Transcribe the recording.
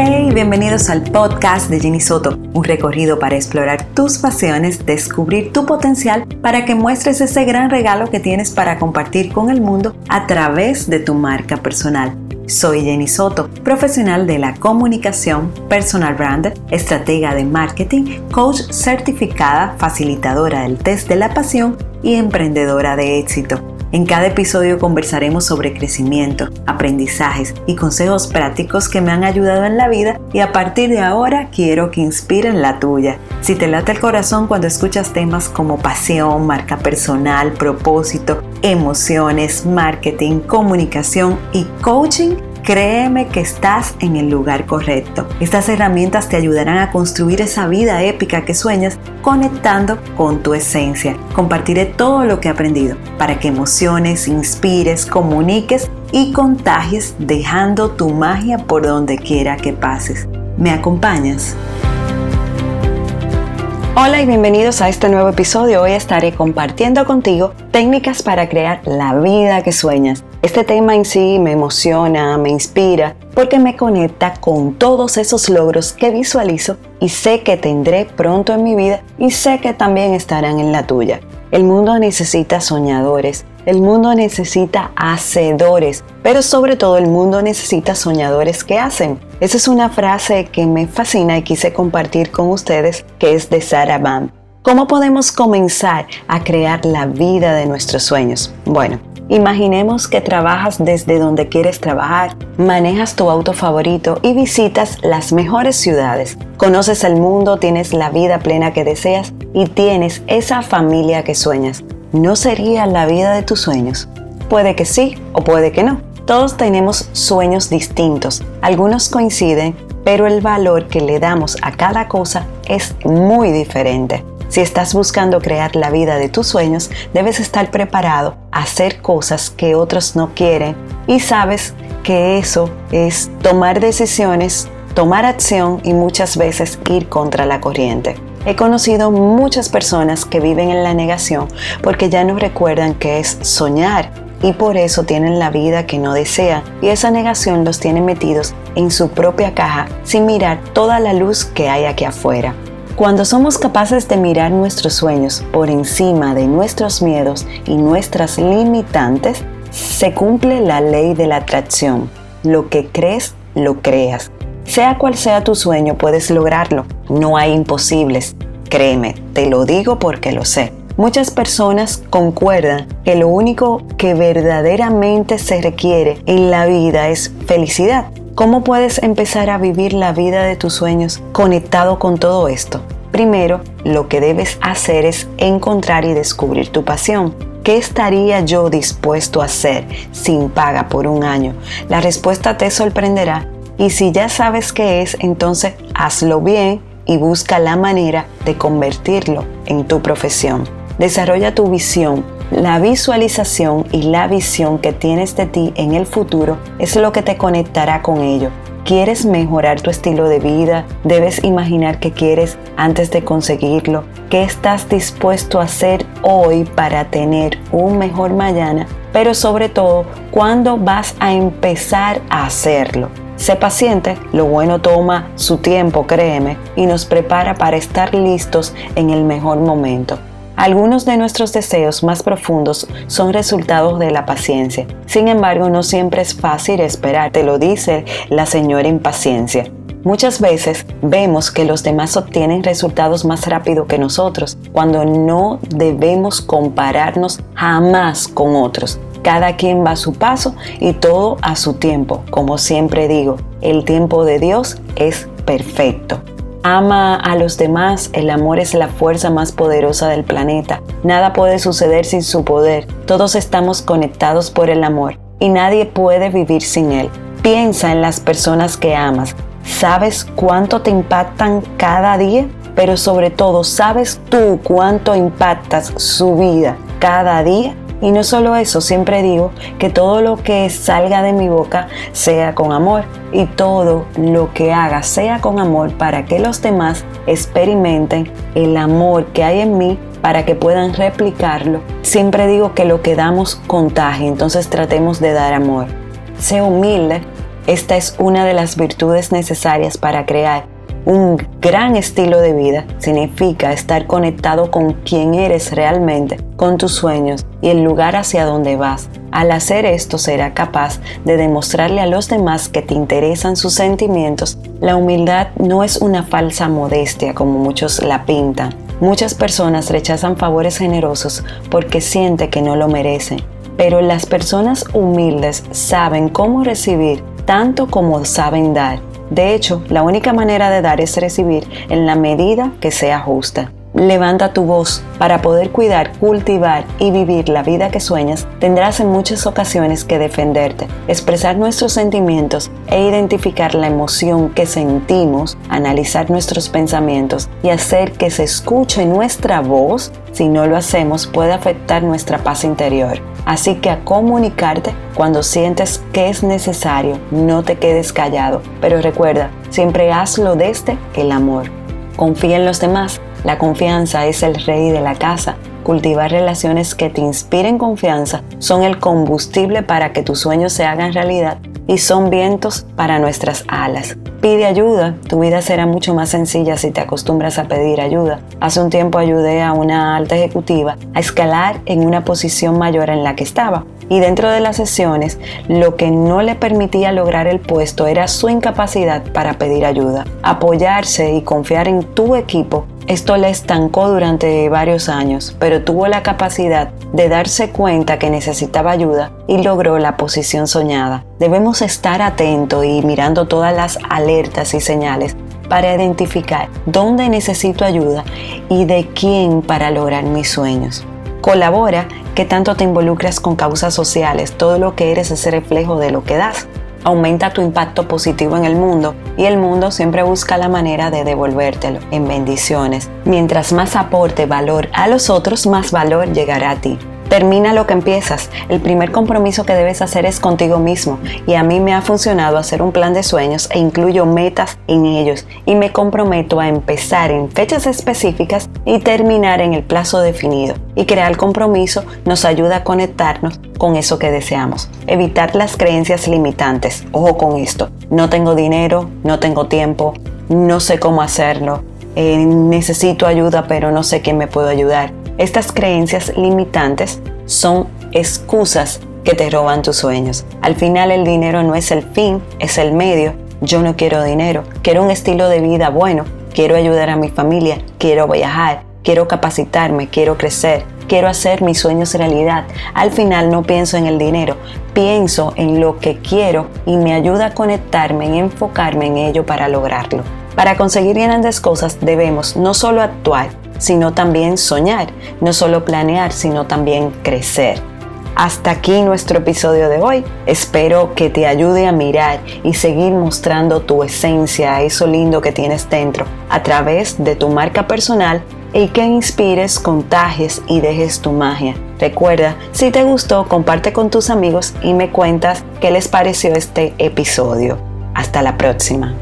Hey, bienvenidos al podcast de Jenny Soto, un recorrido para explorar tus pasiones, descubrir tu potencial para que muestres ese gran regalo que tienes para compartir con el mundo a través de tu marca personal. Soy Jenny Soto, profesional de la comunicación, personal brand, estratega de marketing, coach certificada, facilitadora del test de la pasión y emprendedora de éxito. En cada episodio conversaremos sobre crecimiento, aprendizajes y consejos prácticos que me han ayudado en la vida y a partir de ahora quiero que inspiren la tuya. Si te late el corazón cuando escuchas temas como pasión, marca personal, propósito, emociones, marketing, comunicación y coaching, Créeme que estás en el lugar correcto. Estas herramientas te ayudarán a construir esa vida épica que sueñas conectando con tu esencia. Compartiré todo lo que he aprendido para que emociones, inspires, comuniques y contagies dejando tu magia por donde quiera que pases. ¿Me acompañas? Hola y bienvenidos a este nuevo episodio. Hoy estaré compartiendo contigo técnicas para crear la vida que sueñas. Este tema en sí me emociona, me inspira, porque me conecta con todos esos logros que visualizo y sé que tendré pronto en mi vida y sé que también estarán en la tuya. El mundo necesita soñadores, el mundo necesita hacedores, pero sobre todo el mundo necesita soñadores que hacen. Esa es una frase que me fascina y quise compartir con ustedes, que es de Sarah Bam. ¿Cómo podemos comenzar a crear la vida de nuestros sueños? Bueno, Imaginemos que trabajas desde donde quieres trabajar, manejas tu auto favorito y visitas las mejores ciudades. Conoces el mundo, tienes la vida plena que deseas y tienes esa familia que sueñas. ¿No sería la vida de tus sueños? Puede que sí o puede que no. Todos tenemos sueños distintos. Algunos coinciden, pero el valor que le damos a cada cosa es muy diferente. Si estás buscando crear la vida de tus sueños, debes estar preparado a hacer cosas que otros no quieren y sabes que eso es tomar decisiones, tomar acción y muchas veces ir contra la corriente. He conocido muchas personas que viven en la negación porque ya no recuerdan qué es soñar y por eso tienen la vida que no desean y esa negación los tiene metidos en su propia caja sin mirar toda la luz que hay aquí afuera. Cuando somos capaces de mirar nuestros sueños por encima de nuestros miedos y nuestras limitantes, se cumple la ley de la atracción. Lo que crees, lo creas. Sea cual sea tu sueño, puedes lograrlo. No hay imposibles. Créeme, te lo digo porque lo sé. Muchas personas concuerdan que lo único que verdaderamente se requiere en la vida es felicidad. ¿Cómo puedes empezar a vivir la vida de tus sueños conectado con todo esto? Primero, lo que debes hacer es encontrar y descubrir tu pasión. ¿Qué estaría yo dispuesto a hacer sin paga por un año? La respuesta te sorprenderá y si ya sabes qué es, entonces hazlo bien y busca la manera de convertirlo en tu profesión. Desarrolla tu visión la visualización y la visión que tienes de ti en el futuro es lo que te conectará con ello. ¿Quieres mejorar tu estilo de vida? Debes imaginar qué quieres antes de conseguirlo. ¿Qué estás dispuesto a hacer hoy para tener un mejor mañana? Pero sobre todo, ¿cuándo vas a empezar a hacerlo? Sé paciente, lo bueno toma su tiempo, créeme, y nos prepara para estar listos en el mejor momento. Algunos de nuestros deseos más profundos son resultados de la paciencia. Sin embargo, no siempre es fácil esperar, te lo dice la señora impaciencia. Muchas veces vemos que los demás obtienen resultados más rápido que nosotros, cuando no debemos compararnos jamás con otros. Cada quien va a su paso y todo a su tiempo. Como siempre digo, el tiempo de Dios es perfecto. Ama a los demás, el amor es la fuerza más poderosa del planeta. Nada puede suceder sin su poder. Todos estamos conectados por el amor y nadie puede vivir sin él. Piensa en las personas que amas. ¿Sabes cuánto te impactan cada día? Pero sobre todo, ¿sabes tú cuánto impactas su vida cada día? Y no solo eso, siempre digo que todo lo que salga de mi boca sea con amor y todo lo que haga sea con amor para que los demás experimenten el amor que hay en mí para que puedan replicarlo. Siempre digo que lo que damos contagia, entonces tratemos de dar amor. Sé humilde, Esta es una de las virtudes necesarias para crear un gran estilo de vida significa estar conectado con quien eres realmente, con tus sueños y el lugar hacia donde vas. Al hacer esto será capaz de demostrarle a los demás que te interesan sus sentimientos. La humildad no es una falsa modestia como muchos la pintan. Muchas personas rechazan favores generosos porque sienten que no lo merecen. Pero las personas humildes saben cómo recibir tanto como saben dar. De hecho, la única manera de dar es recibir en la medida que sea justa. Levanta tu voz para poder cuidar, cultivar y vivir la vida que sueñas. Tendrás en muchas ocasiones que defenderte, expresar nuestros sentimientos e identificar la emoción que sentimos, analizar nuestros pensamientos y hacer que se escuche nuestra voz. Si no lo hacemos puede afectar nuestra paz interior. Así que a comunicarte cuando sientes que es necesario, no te quedes callado, pero recuerda, siempre hazlo desde el amor. Confía en los demás la confianza es el rey de la casa. Cultivar relaciones que te inspiren confianza son el combustible para que tus sueños se hagan realidad y son vientos para nuestras alas. Pide ayuda, tu vida será mucho más sencilla si te acostumbras a pedir ayuda. Hace un tiempo ayudé a una alta ejecutiva a escalar en una posición mayor en la que estaba. Y dentro de las sesiones, lo que no le permitía lograr el puesto era su incapacidad para pedir ayuda. Apoyarse y confiar en tu equipo esto le estancó durante varios años, pero tuvo la capacidad de darse cuenta que necesitaba ayuda y logró la posición soñada. Debemos estar atentos y mirando todas las alertas y señales para identificar dónde necesito ayuda y de quién para lograr mis sueños. Colabora que tanto te involucras con causas sociales, todo lo que eres es reflejo de lo que das aumenta tu impacto positivo en el mundo y el mundo siempre busca la manera de devolvértelo en bendiciones. Mientras más aporte valor a los otros, más valor llegará a ti. Termina lo que empiezas. El primer compromiso que debes hacer es contigo mismo y a mí me ha funcionado hacer un plan de sueños e incluyo metas en ellos y me comprometo a empezar en fechas específicas y terminar en el plazo definido. Y crear compromiso nos ayuda a conectarnos con eso que deseamos. Evitar las creencias limitantes. Ojo con esto. No tengo dinero, no tengo tiempo, no sé cómo hacerlo, eh, necesito ayuda pero no sé quién me puede ayudar. Estas creencias limitantes son excusas que te roban tus sueños. Al final el dinero no es el fin, es el medio. Yo no quiero dinero, quiero un estilo de vida bueno, quiero ayudar a mi familia, quiero viajar, quiero capacitarme, quiero crecer, quiero hacer mis sueños realidad. Al final no pienso en el dinero, pienso en lo que quiero y me ayuda a conectarme y enfocarme en ello para lograrlo. Para conseguir grandes cosas debemos no solo actuar, sino también soñar, no solo planear, sino también crecer. Hasta aquí nuestro episodio de hoy. Espero que te ayude a mirar y seguir mostrando tu esencia, eso lindo que tienes dentro, a través de tu marca personal y que inspires, contagies y dejes tu magia. Recuerda, si te gustó, comparte con tus amigos y me cuentas qué les pareció este episodio. Hasta la próxima.